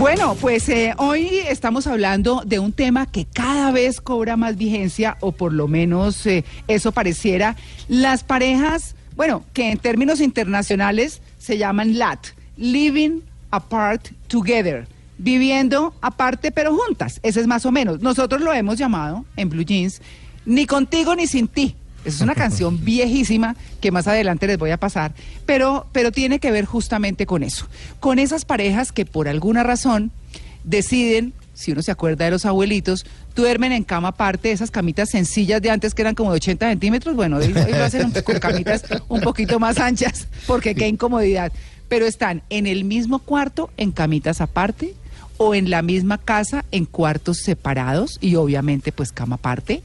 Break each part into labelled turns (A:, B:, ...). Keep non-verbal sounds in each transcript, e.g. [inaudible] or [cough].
A: Bueno, pues eh, hoy estamos hablando de un tema que cada vez cobra más vigencia, o por lo menos eh, eso pareciera. Las parejas, bueno, que en términos internacionales se llaman LAT, Living Apart Together, viviendo aparte pero juntas. Ese es más o menos. Nosotros lo hemos llamado en Blue Jeans, ni contigo ni sin ti. Esa es una canción [laughs] viejísima que más adelante les voy a pasar, pero, pero tiene que ver justamente con eso, con esas parejas que por alguna razón deciden, si uno se acuerda de los abuelitos, duermen en cama aparte, esas camitas sencillas de antes que eran como de 80 centímetros, bueno, hoy, hoy lo hacen con camitas un poquito más anchas, porque qué incomodidad, pero están en el mismo cuarto en camitas aparte, o en la misma casa en cuartos separados y obviamente pues cama aparte,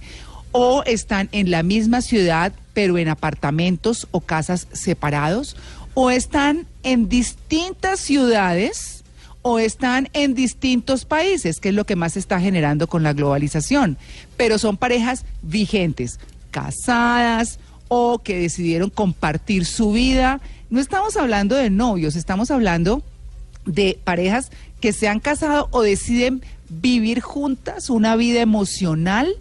A: o están en la misma ciudad pero en apartamentos o casas separados, o están en distintas ciudades o están en distintos países, que es lo que más se está generando con la globalización, pero son parejas vigentes, casadas o que decidieron compartir su vida. No estamos hablando de novios, estamos hablando de parejas que se han casado o deciden vivir juntas una vida emocional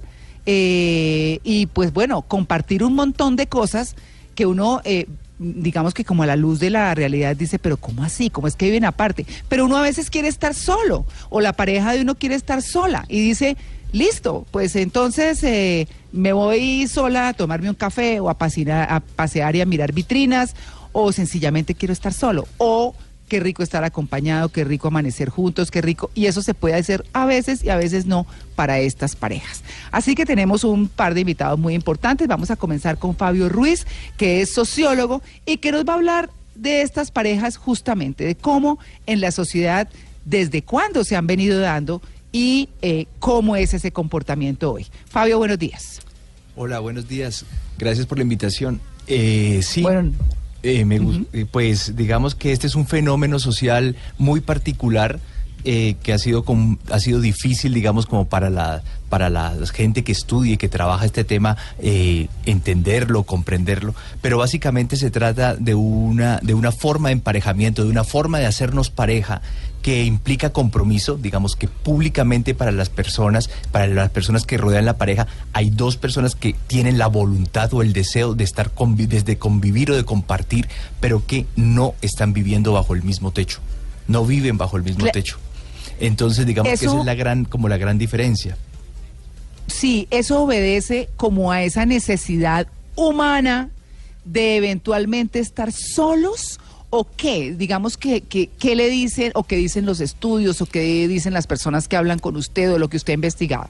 A: eh, y pues bueno, compartir un montón de cosas que uno, eh, digamos que como a la luz de la realidad dice, pero ¿cómo así? ¿Cómo es que viven aparte? Pero uno a veces quiere estar solo o la pareja de uno quiere estar sola y dice, listo, pues entonces eh, me voy sola a tomarme un café o a pasear, a pasear y a mirar vitrinas o sencillamente quiero estar solo o qué rico estar acompañado, qué rico amanecer juntos, qué rico. Y eso se puede hacer a veces y a veces no para estas parejas. Así que tenemos un par de invitados muy importantes. Vamos a comenzar con Fabio Ruiz, que es sociólogo y que nos va a hablar de estas parejas justamente, de cómo en la sociedad, desde cuándo se han venido dando y eh, cómo es ese comportamiento hoy. Fabio, buenos días.
B: Hola, buenos días. Gracias por la invitación. Eh, sí,
A: Bueno,
B: eh, me eh, pues digamos que este es un fenómeno social muy particular eh, que ha sido com- ha sido difícil, digamos, como para la para la gente que estudia y que trabaja este tema eh, entenderlo, comprenderlo. Pero básicamente se trata de una de una forma de emparejamiento, de una forma de hacernos pareja que implica compromiso, digamos que públicamente para las personas, para las personas que rodean la pareja, hay dos personas que tienen la voluntad o el deseo de estar convi- desde convivir o de compartir, pero que no están viviendo bajo el mismo techo, no viven bajo el mismo techo. Entonces, digamos que esa es la gran, como la gran diferencia.
A: Sí, eso obedece como a esa necesidad humana de eventualmente estar solos o qué, digamos que, qué le dicen o qué dicen los estudios o qué dicen las personas que hablan con usted o lo que usted ha investigado.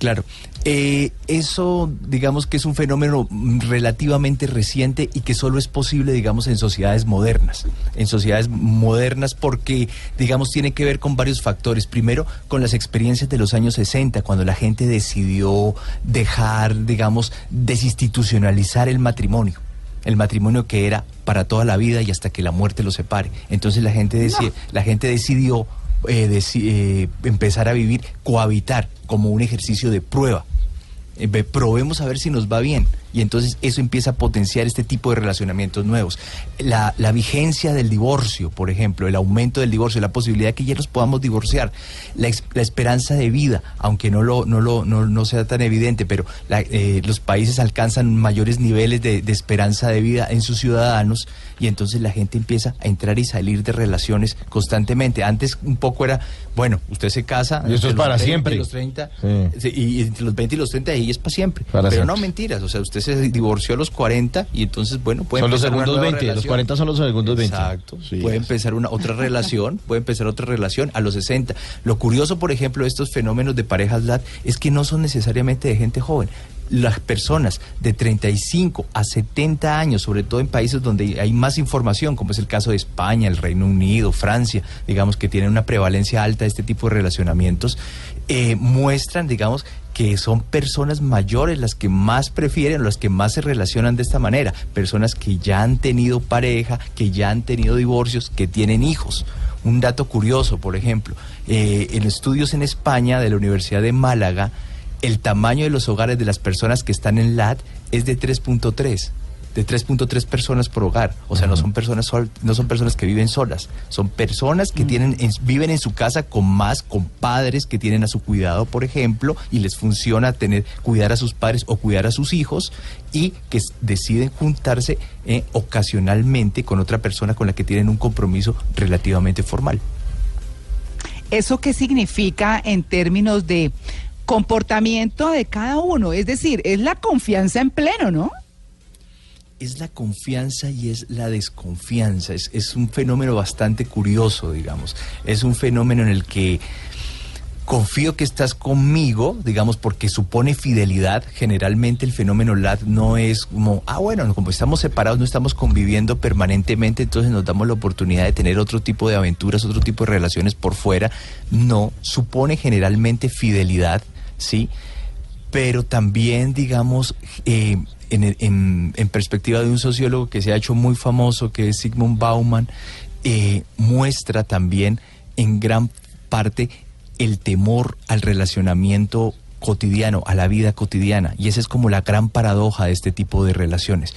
B: Claro, eh, eso digamos que es un fenómeno relativamente reciente y que solo es posible, digamos, en sociedades modernas. En sociedades modernas porque, digamos, tiene que ver con varios factores. Primero, con las experiencias de los años 60, cuando la gente decidió dejar, digamos, desinstitucionalizar el matrimonio. El matrimonio que era para toda la vida y hasta que la muerte los separe. Entonces la gente, deci- la gente decidió eh, deci- eh, empezar a vivir, cohabitar como un ejercicio de prueba. Eh, probemos a ver si nos va bien. Y entonces eso empieza a potenciar este tipo de relacionamientos nuevos. La, la vigencia del divorcio, por ejemplo, el aumento del divorcio, la posibilidad de que ya nos podamos divorciar, la, esperanza de vida, aunque no, lo, no, lo, no, no sea tan evidente, pero la- eh, los países alcanzan mayores niveles de, de esperanza de vida en sus ciudadanos y entonces la gente empieza a entrar y salir de relaciones constantemente. Antes un poco era, bueno, usted se casa.
C: Y
B: entre
C: es para
B: 20 y
C: siempre.
B: los 30,
C: Sí.
B: Sí, y entre los 20 y los 30 ahí es para siempre.
C: Para
B: Pero
C: siempre.
B: no mentiras, o sea, usted se divorció a los 40 y entonces, bueno, puede
C: Son los segundos
B: nueva
C: 20, los
B: relación.
C: 40 son los segundos 20.
B: Exacto.
C: Sí,
B: puede
C: es.
B: empezar una otra relación, puede empezar otra relación a los 60. Lo curioso, por ejemplo, de estos fenómenos de parejas LAT es que no son necesariamente de gente joven. las personas de 35 a 70 años, sobre todo en países donde hay más información, como es el caso de España, el Reino Unido, Francia, digamos que tienen una prevalencia alta de este tipo de relacionamientos, eh, muestran, digamos, que son personas mayores las que más prefieren, las que más se relacionan de esta manera, personas que ya han tenido pareja, que ya han tenido divorcios, que tienen hijos. Un dato curioso, por ejemplo, eh, en estudios en España de la Universidad de Málaga, el tamaño de los hogares de las personas que están en LAT es de 3.3 de 3.3 personas por hogar. O sea, no son personas no son personas que viven solas, son personas que tienen viven en su casa con más con padres que tienen a su cuidado, por ejemplo, y les funciona tener cuidar a sus padres o cuidar a sus hijos y que deciden juntarse eh, ocasionalmente con otra persona con la que tienen un compromiso relativamente formal.
A: ¿Eso qué significa en términos de comportamiento de cada uno? Es decir, es la confianza en pleno, ¿no?
B: Es la confianza y es la desconfianza. Es, un fenómeno bastante curioso, digamos. Es un fenómeno en el que confío que estás conmigo, digamos, porque supone fidelidad. Generalmente el fenómeno LAT no es como, ah, bueno, como estamos separados, no estamos conviviendo permanentemente, entonces nos damos la oportunidad de tener otro tipo de aventuras, otro tipo de relaciones por fuera. No, supone generalmente fidelidad, ¿sí? Pero también, digamos, eh, en, perspectiva de un sociólogo que se ha hecho muy famoso, que es Sigmund Bauman, eh, muestra también en gran parte el temor al relacionamiento cotidiano, a la vida cotidiana. Y esa es como la gran paradoja de este tipo de relaciones.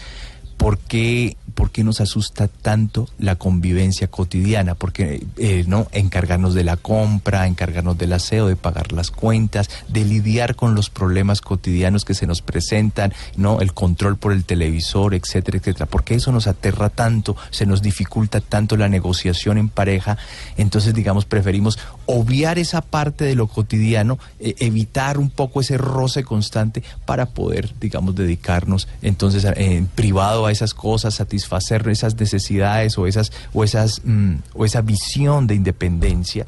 B: ¿Por qué, ¿Por qué nos asusta tanto la convivencia cotidiana? Porque eh, no encargarnos de la compra, encargarnos del aseo, de pagar las cuentas, de lidiar con los problemas cotidianos que se nos presentan, no el control por el televisor, etcétera, etcétera. ¿Por qué eso nos aterra tanto? Se nos dificulta tanto la negociación en pareja. Entonces, digamos, preferimos obviar esa parte de lo cotidiano, e, evitar un poco ese roce constante para poder, digamos, dedicarnos entonces en privado a esas cosas, satisfacer esas necesidades o esas o esas mm, o esa visión de independencia.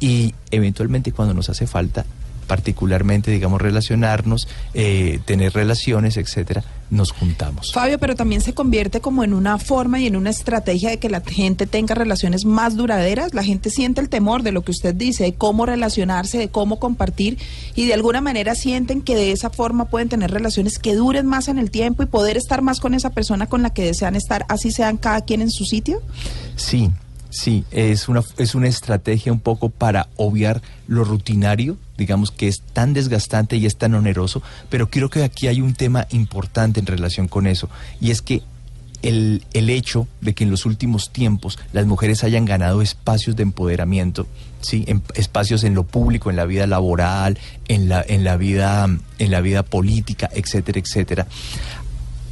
B: Y eventualmente cuando nos hace falta particularmente, digamos, relacionarnos, eh, tener relaciones, etcétera, nos juntamos.
C: Fabio, pero también se convierte como en una forma y en una estrategia de que la gente tenga relaciones más duraderas. La gente siente el temor de lo que usted dice, de cómo relacionarse, de cómo compartir, y de alguna manera sienten que de esa forma pueden tener relaciones que duren más en el tiempo y poder estar más con esa persona con la que desean estar, así sean cada quien en su sitio.
B: Sí, Sí, es una, es una estrategia un poco para obviar lo rutinario, digamos que es tan desgastante y es tan oneroso, pero creo que aquí hay un tema importante en relación con eso, y es que el, el, hecho de que en los últimos tiempos las mujeres hayan ganado espacios de empoderamiento, ¿sí? En, espacios en lo público, en la vida laboral, en la, en la, vida, en la vida política, etcétera, etcétera,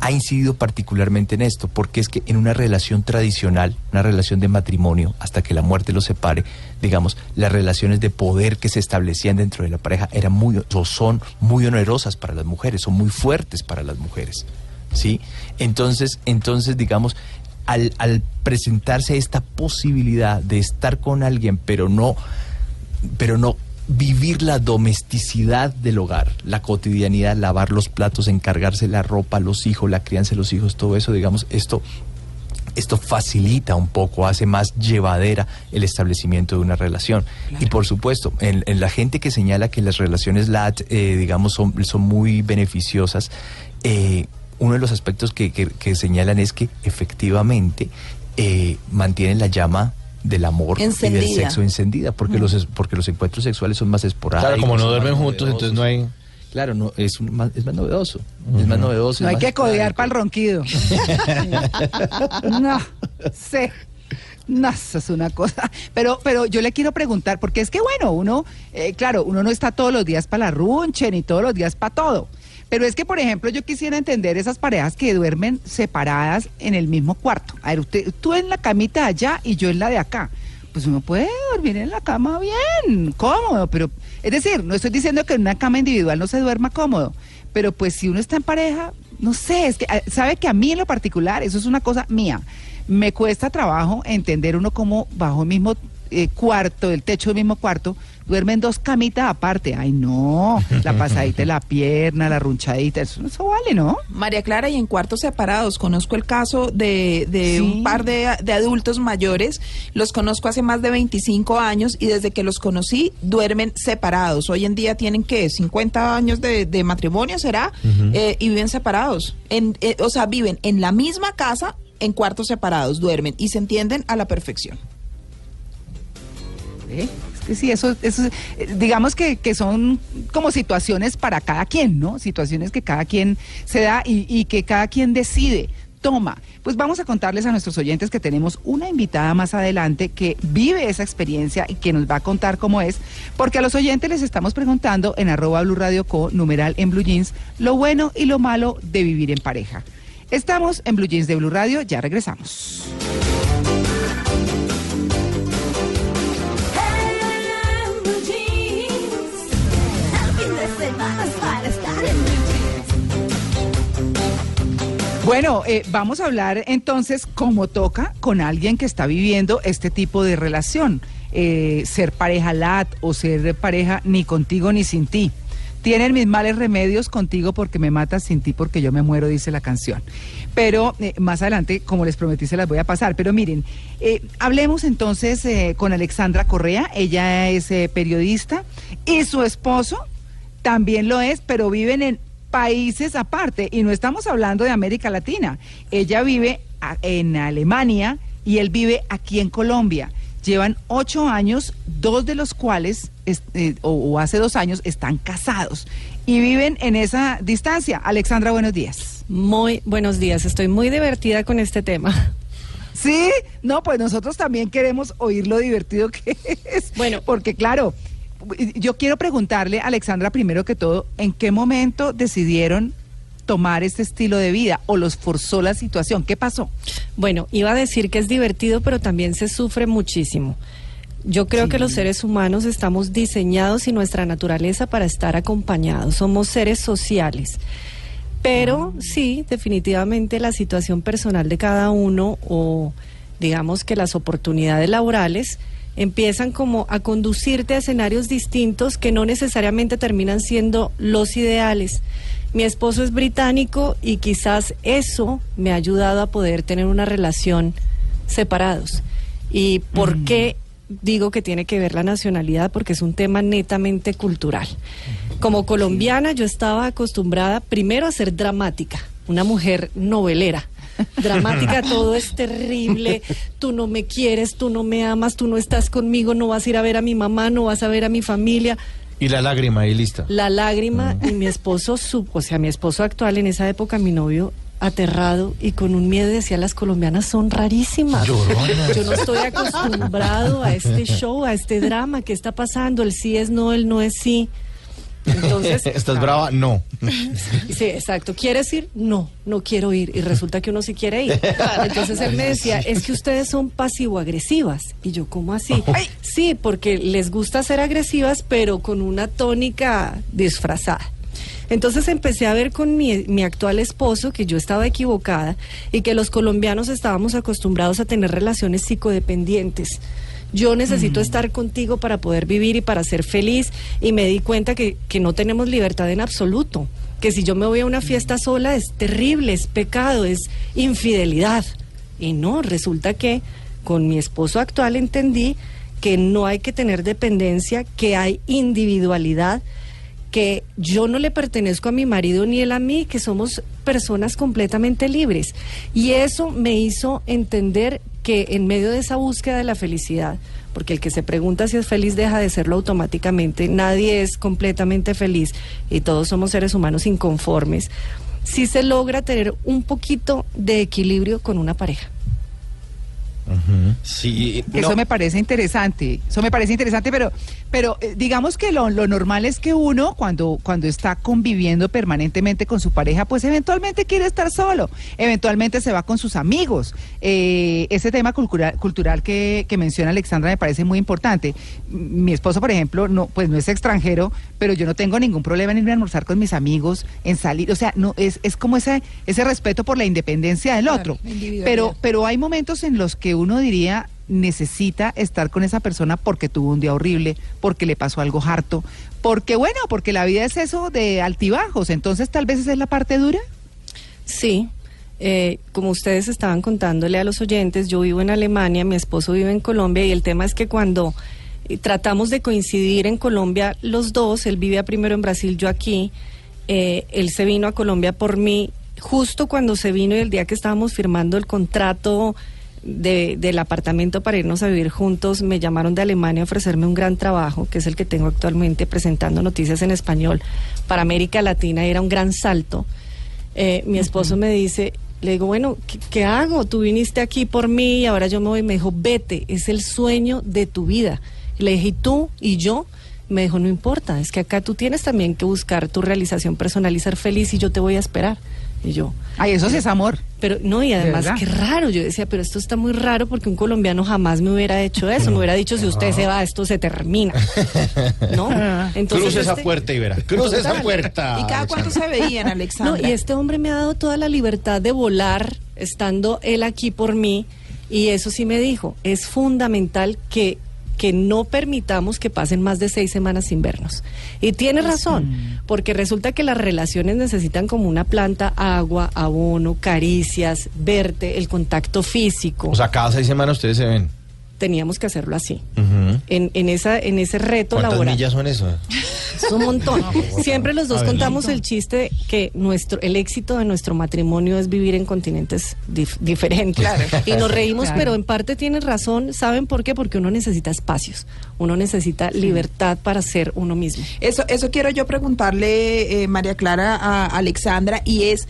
B: ha incidido particularmente en esto, porque es que en una relación tradicional, una relación de matrimonio, hasta que la muerte los separe, digamos, las relaciones de poder que se establecían dentro de la pareja eran muy, o son muy onerosas para las mujeres, son muy fuertes para las mujeres. ¿Sí? Entonces, entonces digamos, al, presentarse esta posibilidad de estar con alguien, pero no, pero no vivir la domesticidad del hogar, la cotidianidad, lavar los platos, encargarse la ropa, los hijos, la crianza de los hijos, todo eso, digamos, esto esto facilita un poco, hace más llevadera el establecimiento de una relación. Y por supuesto, en, la gente que señala que las relaciones LAT, eh, digamos, son, son muy beneficiosas, eh, uno de los aspectos que, que, señalan es que efectivamente eh, mantienen la llama del amor y del sexo encendida, porque, los, porque los encuentros sexuales son más esporádicos.
D: Claro, como no duermen juntos, entonces no hay...
B: Claro, no, es, más, es más novedoso. Es más novedoso.
A: No hay que codear para el ronquido. no, sé. No, eso es una cosa. Pero, pero yo le quiero preguntar, porque es que bueno, uno, eh, claro, uno no está todos los días para la runche, ni todos los días para todo. Pero es que, por ejemplo, yo quisiera entender esas parejas que duermen separadas en el mismo cuarto. A ver, usted, tú en la camita de allá y yo en la de acá. Pues uno puede dormir en la cama bien, cómodo, pero es decir, no estoy diciendo que en una cama individual no se duerma cómodo, pero pues si uno está en pareja, no sé, es que ah, sabe que a mí en lo particular, eso es una cosa mía, me cuesta trabajo entender uno cómo bajo el mismo eh, cuarto, del techo del mismo cuarto, duermen dos camitas aparte. Ay, no, la [laughs] pasadita de la pierna, la runchadita, eso, eso vale, ¿no?
C: María Clara, y en cuartos separados. Conozco el caso de, de
A: Sí.
C: un par de, de adultos mayores. Los conozco hace más de 25 años y desde que los conocí duermen separados. Hoy en día tienen, ¿qué? 50 años de, de matrimonio, ¿será? Eh, y viven separados. En, eh, o sea, viven en la misma casa, en cuartos separados, duermen y se entienden a la perfección.
A: ¿Eh? Sí, eso, eso eh, digamos que, que son como situaciones para cada quien, ¿no? Situaciones que cada quien se da y, y que cada quien decide, toma. Pues vamos a contarles a nuestros oyentes que tenemos una invitada más adelante que vive esa experiencia y que nos va a contar cómo es, porque a los oyentes les estamos preguntando en arroba Blue Radio Co, numeral en Blue Jeans, lo bueno y lo malo de vivir en pareja. Estamos en Blue Jeans de Blue Radio, ya regresamos. Bueno, eh, vamos a hablar entonces, como toca, con alguien que está viviendo este tipo de relación. Eh, ser pareja lat o ser pareja ni contigo ni sin ti. Tienen mis males remedios contigo porque me matas sin ti porque yo me muero, dice la canción. Pero eh, más adelante, como les prometí, se las voy a pasar. Pero miren, eh, hablemos entonces eh, con Alexandra Correa. Ella es eh, periodista y su esposo también lo es, pero viven en países aparte y no estamos hablando de América Latina. Ella vive en Alemania y él vive aquí en Colombia. Llevan ocho años, dos de los cuales, es- eh, o, o hace dos años, están casados y viven en esa distancia. Alexandra, buenos días.
E: Muy buenos días, estoy muy divertida con este tema.
A: Sí, no, pues nosotros también queremos oír lo divertido que es.
E: Bueno.
A: porque claro, yo quiero preguntarle, Alexandra, primero que todo, ¿en qué momento decidieron tomar este estilo de vida o los forzó la situación? ¿Qué pasó?
E: Bueno, iba a decir que es divertido, pero también se sufre muchísimo. Yo creo que los seres humanos estamos diseñados y nuestra naturaleza para estar acompañados. Somos seres sociales. Pero sí, definitivamente la situación personal de cada uno o digamos que las oportunidades laborales empiezan como a conducirte a escenarios distintos que no necesariamente terminan siendo los ideales. Mi esposo es británico y quizás eso me ha ayudado a poder tener una relación separados. ¿Y por qué digo que tiene que ver la nacionalidad? Porque es un tema netamente cultural. Como colombiana yo estaba acostumbrada primero a ser dramática, una mujer novelera. Dramática, todo es terrible, tú no me quieres, tú no me amas, tú no estás conmigo, no vas a ir a ver a mi mamá, no vas a ver a mi familia.
D: Y la lágrima ahí lista.
E: La lágrima y mi esposo, su, o sea, mi esposo actual en esa época, mi novio, aterrado y con un miedo decía, las colombianas son rarísimas. Yo no estoy acostumbrado a este show, a este drama, ¿qué está pasando? El sí es no, el no es sí. Entonces, [laughs]
D: ¿Estás brava? No. [laughs]
E: Sí, exacto. ¿Quieres ir? No, no quiero ir. Y resulta que uno sí quiere ir. [laughs] Entonces él me decía, es que ustedes son pasivo-agresivas. Y yo, ¿cómo así? Sí, porque les gusta ser agresivas, pero con una tónica disfrazada. Entonces empecé a ver con mi, mi actual esposo que yo estaba equivocada y que los colombianos estábamos acostumbrados a tener relaciones psicodependientes. Yo necesito estar contigo para poder vivir y para ser feliz y me di cuenta que, que no tenemos libertad en absoluto, que si yo me voy a una fiesta sola es terrible, es pecado, es infidelidad. Y no, resulta que con mi esposo actual entendí que no hay que tener dependencia, que hay individualidad, que yo no le pertenezco a mi marido ni él a mí, que somos personas completamente libres. Y eso me hizo entender que en medio de esa búsqueda de la felicidad, porque el que se pregunta si es feliz deja de serlo automáticamente, nadie es completamente feliz y todos somos seres humanos inconformes, sí se logra tener un poquito de equilibrio con una pareja.
B: Sí,
A: Eso me parece interesante, eso me parece interesante, pero, pero eh, digamos que lo, lo normal es que uno cuando, cuando está conviviendo permanentemente con su pareja, pues eventualmente quiere estar solo, eventualmente se va con sus amigos. Eh, ese tema cultural, cultural que, que menciona Alexandra me parece muy importante. Mi esposo, por ejemplo, no, pues no es extranjero, pero yo no tengo ningún problema en irme a almorzar con mis amigos, en salir, o sea, no es, es como ese, ese respeto por la independencia del
C: Claro,
A: otro. Pero, pero hay momentos en los que uno diría, necesita estar con esa persona porque tuvo un día horrible, porque le pasó algo harto, porque bueno, porque la vida es eso de altibajos, entonces tal vez esa es la parte dura.
E: Sí, eh, como ustedes estaban contándole a los oyentes, yo vivo en Alemania, mi esposo vive en Colombia y el tema es que cuando eh, tratamos de coincidir en Colombia los dos, él vivía primero en Brasil, yo aquí, eh, él se vino a Colombia por mí, justo cuando se vino y el día que estábamos firmando el contrato de- del apartamento para irnos a vivir juntos, me llamaron de Alemania a ofrecerme un gran trabajo, que es el que tengo actualmente presentando noticias en español para América Latina, era un gran salto. Eh, mi esposo me dice, le digo, bueno, ¿qué, qué hago? Tú viniste aquí por mí y ahora yo me voy. Me dijo, vete, es el sueño de tu vida. Le dije, ¿y tú y yo? Me dijo, no importa, es que acá tú tienes también que buscar tu realización personal y ser feliz y yo te voy a esperar. Y yo,
A: Ay, eso sí es amor.
E: pero no, y además qué raro. Yo decía, pero esto está muy raro porque un colombiano jamás me hubiera hecho eso. Me hubiera dicho, si usted se va, esto se termina. [laughs] ¿No?
D: Cruce esa
E: este-
D: puerta y verá. Cruce esa puerta.
C: ¿Y cada cuánto se veían,
E: no,
C: Alexandra?
E: y este hombre me ha dado toda la libertad de volar, estando él aquí por mí, y eso sí me dijo, es fundamental que, que no permitamos que pasen más de seis semanas sin vernos. Y tiene razón, porque resulta que las relaciones necesitan como una planta, agua, abono, caricias, verte, el contacto físico.
D: O sea, cada seis semanas ustedes se ven.
E: Teníamos que hacerlo así. En, en, esa, en ese reto
D: ¿Cuántas
E: laboral.
D: millas son eso?
E: Es un montón. [laughs] Siempre los dos contamos el chiste de que nuestro el éxito de nuestro matrimonio es vivir en continentes dif- diferentes. Y nos reímos,
A: Claro.
E: pero en parte tienen razón. ¿Saben por qué? Porque uno necesita espacios. Uno necesita libertad para ser uno mismo.
C: Eso, eso quiero yo preguntarle, eh, María Clara, a Alexandra, y es,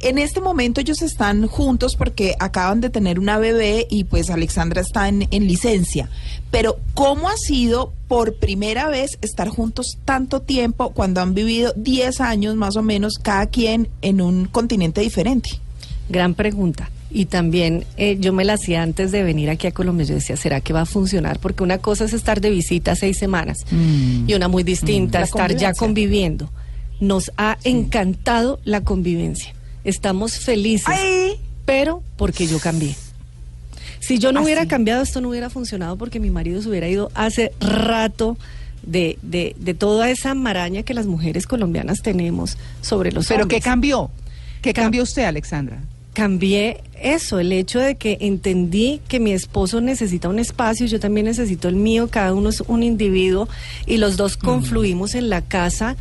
C: en este momento ellos están juntos porque acaban de tener una bebé y pues Alexandra está en, en licencia, pero ¿cómo ha sido por primera vez estar juntos tanto tiempo cuando han vivido 10 años más o menos cada quien en un continente diferente?
E: Gran pregunta. Y también eh, yo me la hacía antes de venir aquí a Colombia. Yo decía, ¿será que va a funcionar? Porque una cosa es estar de visita seis semanas y una muy distinta,
C: La
E: estar ya conviviendo. Nos ha encantado la convivencia. Estamos felices,
C: ¡Ay!
E: pero porque yo cambié. Si yo no
C: ¿Ah,
E: hubiera cambiado, esto no hubiera funcionado porque mi marido se hubiera ido hace rato de, de, de toda esa maraña que las mujeres colombianas tenemos sobre los
A: Pero ¿qué cambió? ¿Qué
E: Cam-
A: cambió usted, Alexandra?
E: cambié eso, el hecho de que entendí que mi esposo necesita un espacio, yo también necesito el mío, cada uno es un individuo y los dos confluimos en la casa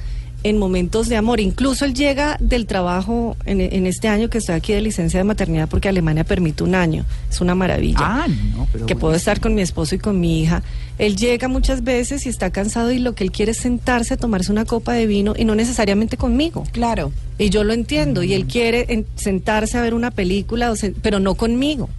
E: en momentos de amor. Incluso él llega del trabajo en, en este año que estoy aquí de licencia de maternidad porque Alemania permite un año. Es una maravilla
A: Ah, no, pero
E: que puedo estar con mi esposo y con mi hija. Él llega muchas veces y está cansado y lo que él quiere es sentarse a tomarse una copa de vino y no necesariamente conmigo.
C: Claro.
E: Y yo lo entiendo, y él quiere en- sentarse a ver una película, o se- pero no conmigo.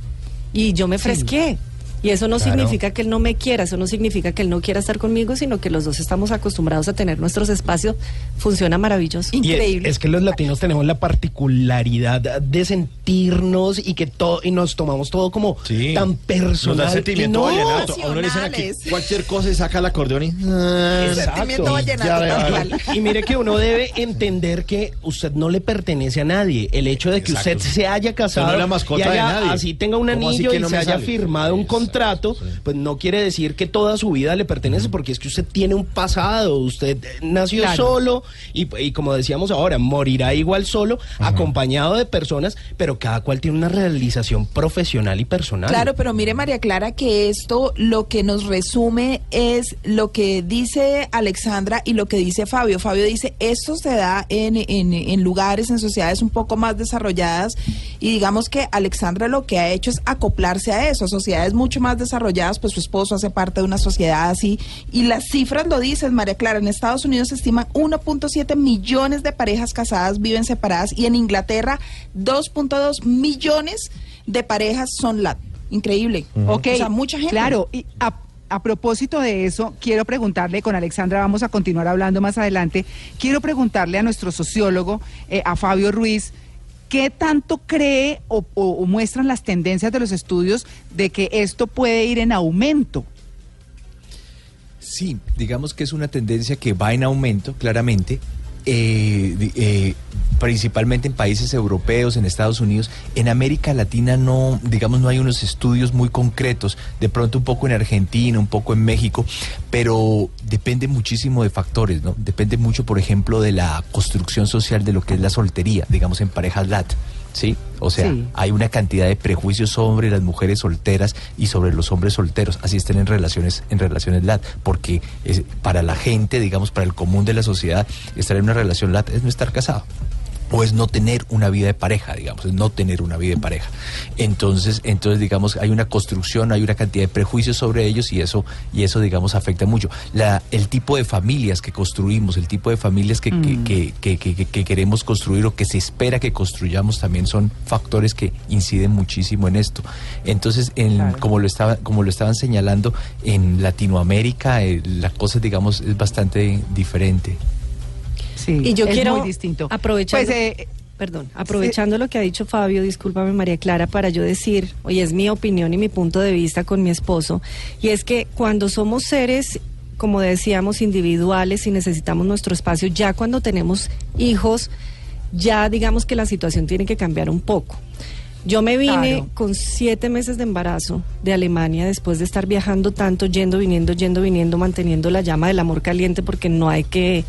E: Y yo me fresqué. Y eso no
D: Claro.
E: significa que él no me quiera, eso no significa que él no quiera estar conmigo, sino que los dos estamos acostumbrados a tener nuestros espacios. Funciona maravilloso.
F: Y
C: Increíble.
F: es que los latinos tenemos la particularidad de sentirnos y que todo y nos tomamos todo como
D: Sí.
F: tan
D: Nos
F: personal.
D: da sentimiento
F: no,
D: vallenato. A uno le dicen aquí cualquier cosa y saca el acordeón y... Ah,
C: Sentimiento vallenato,
D: Ya,
C: tal
D: ya,
C: cual.
D: ya.
F: Y mire que uno debe entender que usted no le pertenece a nadie. El hecho de que
D: Exacto.
F: usted se haya casado
D: no mascota
F: y
D: de
F: haya-
D: nadie.
F: así tenga un
D: ¿Cómo así
F: anillo
D: que
F: y
D: no
F: se haya
D: sale?
F: firmado un
D: Exacto,
F: contrato,
D: sí.
F: pues no quiere decir que toda su vida le pertenece, porque es que usted tiene un pasado, usted eh, nació
A: Claro.
F: solo y, y como decíamos ahora, morirá igual solo, acompañado de personas, pero cada cual tiene una realización profesional y personal.
C: Claro, pero mire María Clara que esto lo que nos resume es lo que dice Alexandra y lo que dice Fabio. Fabio dice, esto se da en, en, en lugares, en sociedades un poco más desarrolladas y digamos que Alexandra lo que ha hecho es acoplarse a eso, sociedades mucho más desarrolladas, pues su esposo hace parte de una sociedad así y las cifras lo dicen María Clara, en Estados Unidos se estiman 1.7 millones de parejas casadas viven separadas y en Inglaterra 2.2 millones de parejas son lat. Increíble.
A: Ok,
C: O sea, mucha gente.
A: Claro, y a, a propósito de eso, quiero preguntarle, con Alexandra vamos a continuar hablando más adelante, quiero preguntarle a nuestro sociólogo, eh, a Fabio Ruiz, ¿qué tanto cree o, o- muestran las tendencias de los estudios de que esto puede ir en aumento?
B: Sí, digamos que es una tendencia que va en aumento, claramente. Eh, eh, principalmente en países europeos, en Estados Unidos. En América Latina no, digamos, no hay unos estudios muy concretos. De pronto un poco en Argentina, un poco en México, pero depende muchísimo de factores, ¿no? Depende mucho, por ejemplo, de la construcción social de lo que es la soltería, digamos, en parejas LAT. ¿Sí? O sea,
A: Sí.
B: hay una cantidad de prejuicios sobre las mujeres solteras y sobre los hombres solteros, así estén en relaciones, en relaciones LAT, porque es, para la gente, digamos, para el común de la sociedad, estar en una relación LAT es no estar casado. O es no tener una vida de pareja, digamos, es no tener una vida de pareja. Entonces, entonces, digamos, hay una construcción, hay una cantidad de prejuicios sobre ellos y eso, y eso, digamos, afecta mucho. La, el tipo de familias que construimos, el tipo de familias que, que- que, que- que- que- que queremos construir o que se espera que construyamos también son factores que inciden muchísimo en esto. Entonces, en,
A: Claro.
B: como lo estaba, como lo estaban señalando, en Latinoamérica eh, la cosa, digamos, es bastante diferente.
A: Sí,
E: Y yo
A: es
E: quiero
A: muy distinto.
E: aprovechando,
A: Pues, eh,
E: perdón, aprovechando lo que ha dicho Fabio, discúlpame María Clara, para yo decir, oye, es mi opinión y mi punto de vista con mi esposo, y es que cuando somos seres, como decíamos, individuales y necesitamos nuestro espacio, ya cuando tenemos hijos, ya digamos que la situación tiene que cambiar un poco. Yo me vine
A: Claro.
E: con siete meses de embarazo de Alemania después de estar viajando tanto, yendo, viniendo, yendo, viniendo, manteniendo la llama del amor caliente porque no hay que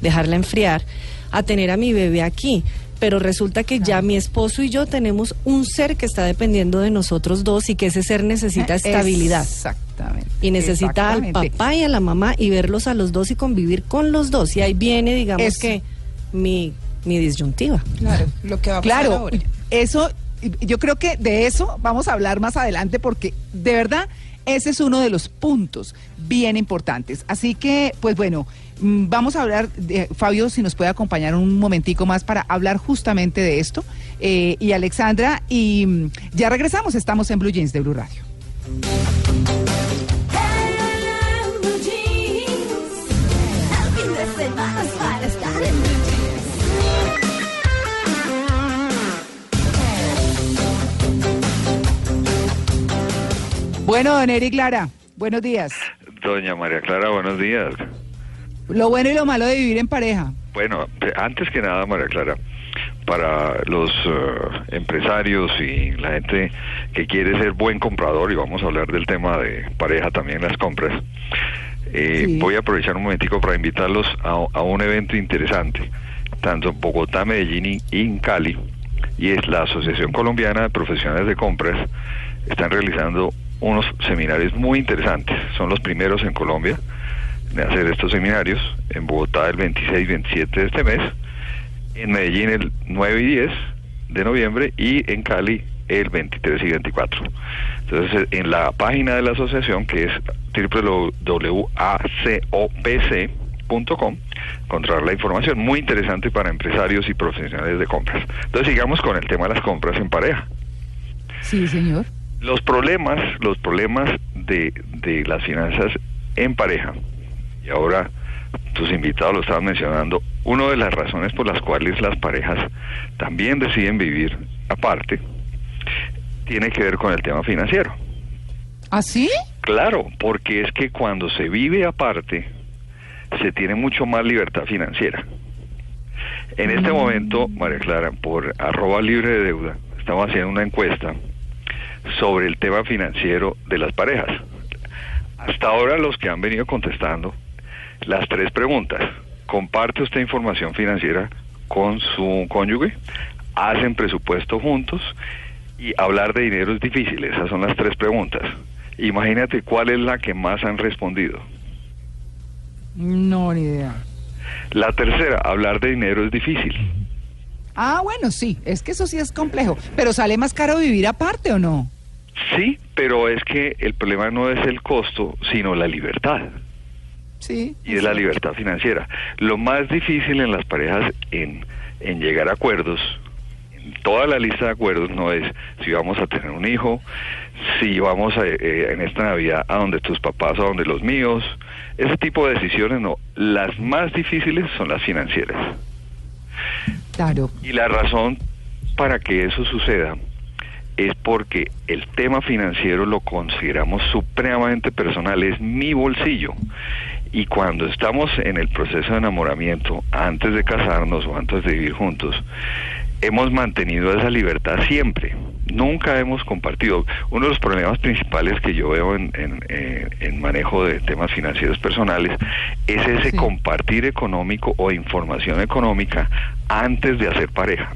E: dejarla enfriar, a tener a mi bebé aquí. Pero resulta que ya mi esposo y yo tenemos un ser que está dependiendo de nosotros dos y que ese ser necesita estabilidad.
A: Exactamente.
E: Y necesita al papá y a la mamá y verlos a los dos y convivir con los dos. Y ahí viene, digamos
A: Es-
E: que, mi, mi disyuntiva.
C: Claro, lo que va a pasar
A: Claro,
C: ahora.
A: eso, yo creo que de eso vamos a hablar más adelante porque de verdad ese es uno de los puntos bien importantes. Así que, pues bueno, mm, vamos a hablar, de, Fabio, si nos puede acompañar un momentico más para hablar justamente de esto. eh, y Alexandra, y mm, ya regresamos, estamos en Blue Jeans de Blue Radio. Bueno, don Eric Lara, buenos días.
G: Doña María Clara, buenos días.
A: Lo bueno y lo malo de vivir en pareja.
G: Bueno, pe- antes que nada, María Clara, para los eh, empresarios y la gente que quiere ser buen comprador, y vamos a hablar del tema de pareja también las compras, eh,
A: Sí.
G: voy a aprovechar un momentico para invitarlos a, a un evento interesante, tanto en Bogotá, Medellín y en Cali, y es la Asociación Colombiana de Profesionales de Compras, están realizando unos seminarios muy interesantes, son los primeros en Colombia de hacer estos seminarios, en Bogotá el 26 y 27 de este mes, en Medellín el 9 y 10 de noviembre y en Cali el 23 y 24. Entonces, en la página de la asociación, que es www.acopc.com, encontrar la información muy interesante para empresarios y profesionales de compras. Entonces, sigamos con el tema de las compras en pareja.
A: Sí, señor.
G: Los problemas, los problemas de, de las finanzas en pareja, y ahora tus invitados lo estaban mencionando, una de las razones por las cuales las parejas también deciden vivir aparte, tiene que ver con el tema financiero.
A: ¿Así?
G: Claro, porque es que cuando se vive aparte, se tiene mucho más libertad financiera. En este momento, María Clara, por arroba libre de deuda, estamos haciendo una encuesta sobre el tema financiero de las parejas. Hasta ahora los que han venido contestando las tres preguntas. ¿Comparte usted información financiera con su cónyuge? ¿Hacen presupuesto juntos? Y hablar de dinero es difícil. Esas son las tres preguntas. Imagínate cuál es la que más han respondido.
A: No, ni idea.
G: La tercera, hablar de dinero es difícil.
A: Ah, bueno, sí, es que eso sí es complejo. Pero sale más caro vivir aparte o no?
G: Sí, pero es que el problema no es el costo, sino la libertad.
A: Sí.
G: y es la libertad financiera. Lo más difícil en las parejas en, en llegar a acuerdos, en toda la lista de acuerdos, no es si vamos a tener un hijo, si vamos a, eh, en esta Navidad a donde tus papás o a donde los míos, ese tipo de decisiones no. Las más difíciles son las financieras. Y la razón para que eso suceda es porque el tema financiero lo consideramos supremamente personal, es mi bolsillo. Y cuando estamos en el proceso de enamoramiento, antes de casarnos o antes de vivir juntos, hemos mantenido esa libertad siempre. Nunca hemos compartido. Uno de los problemas principales que yo veo en, en, eh, en manejo de temas financieros personales es ese
A: Sí.
G: compartir económico o información económica antes de hacer pareja.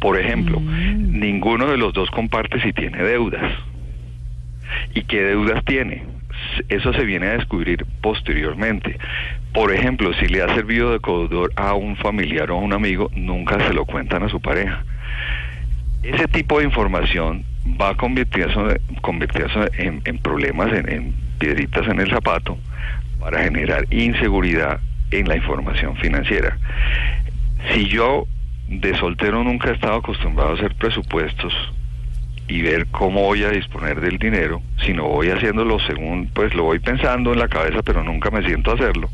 G: Por ejemplo, ninguno de los dos comparte si tiene deudas. ¿Y qué deudas tiene? Eso se viene a descubrir posteriormente. Por ejemplo, si le ha servido de deudor a un familiar o a un amigo, nunca se lo cuentan a su pareja. Ese tipo de información va a convertirse, en problemas, en, en piedritas en el zapato, para generar inseguridad en la información financiera. Si yo de soltero nunca he estado acostumbrado a hacer presupuestos y ver cómo voy a disponer del dinero, sino voy haciéndolo según, pues lo voy pensando en la cabeza, pero nunca me siento a hacerlo,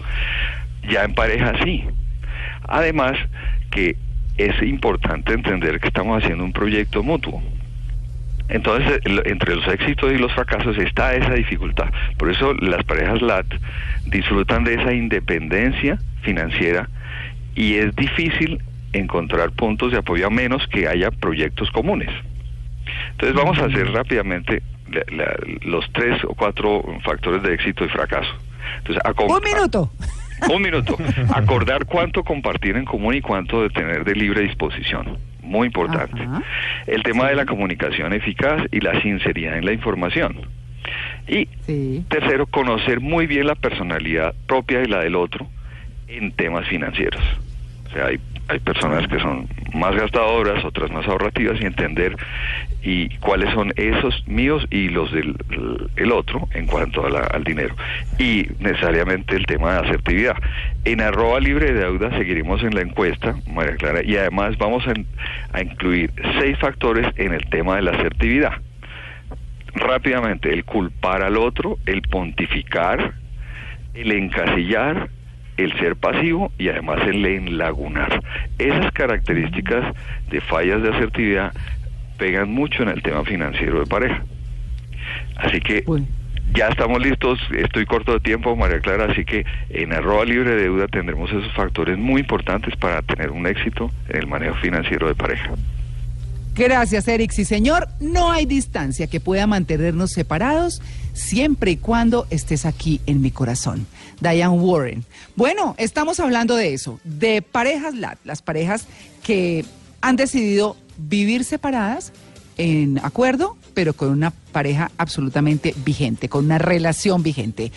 G: ya en pareja sí. Además que es importante entender que estamos haciendo un proyecto mutuo. Entonces, entre los éxitos y los fracasos está esa dificultad. Por eso las parejas LAT disfrutan de esa independencia financiera y es difícil encontrar puntos de apoyo a menos que haya proyectos comunes. Entonces vamos a hacer rápidamente la- la- los tres o cuatro factores de éxito y fracaso. Entonces,
A: Un minuto.
G: un minuto. Acordar cuánto compartir en común y cuánto de tener de libre disposición. Muy importante.
A: Ajá.
G: El tema de la comunicación eficaz y la sinceridad en la información. Y
A: Sí.
G: tercero, conocer muy bien la personalidad propia y la del otro en temas financieros. O sea, hay, hay personas que son más gastadoras, otras más ahorrativas y entender y cuáles son esos míos y los del el otro en cuanto a al dinero. Y necesariamente el tema de asertividad. En arroba libre de deuda seguiremos en la encuesta, María Clara, y además vamos a, a incluir seis factores en el tema de la asertividad rápidamente el culpar al otro, el pontificar, el encasillar, el ser pasivo y además el enlagunar. Esas características de fallas de asertividad pegan mucho en el tema financiero de pareja. Así que ya estamos listos, estoy corto de tiempo, María Clara, así que en arroba libre de deuda tendremos esos factores muy importantes para tener un éxito en el manejo financiero de pareja.
A: Gracias, Eric. Sí, señor, no hay distancia que pueda mantenernos separados siempre y cuando estés aquí en mi corazón. Diane Warren. Bueno, estamos hablando de eso, de parejas LAT, las parejas que han decidido vivir separadas en acuerdo, pero con una pareja absolutamente vigente, con una relación vigente.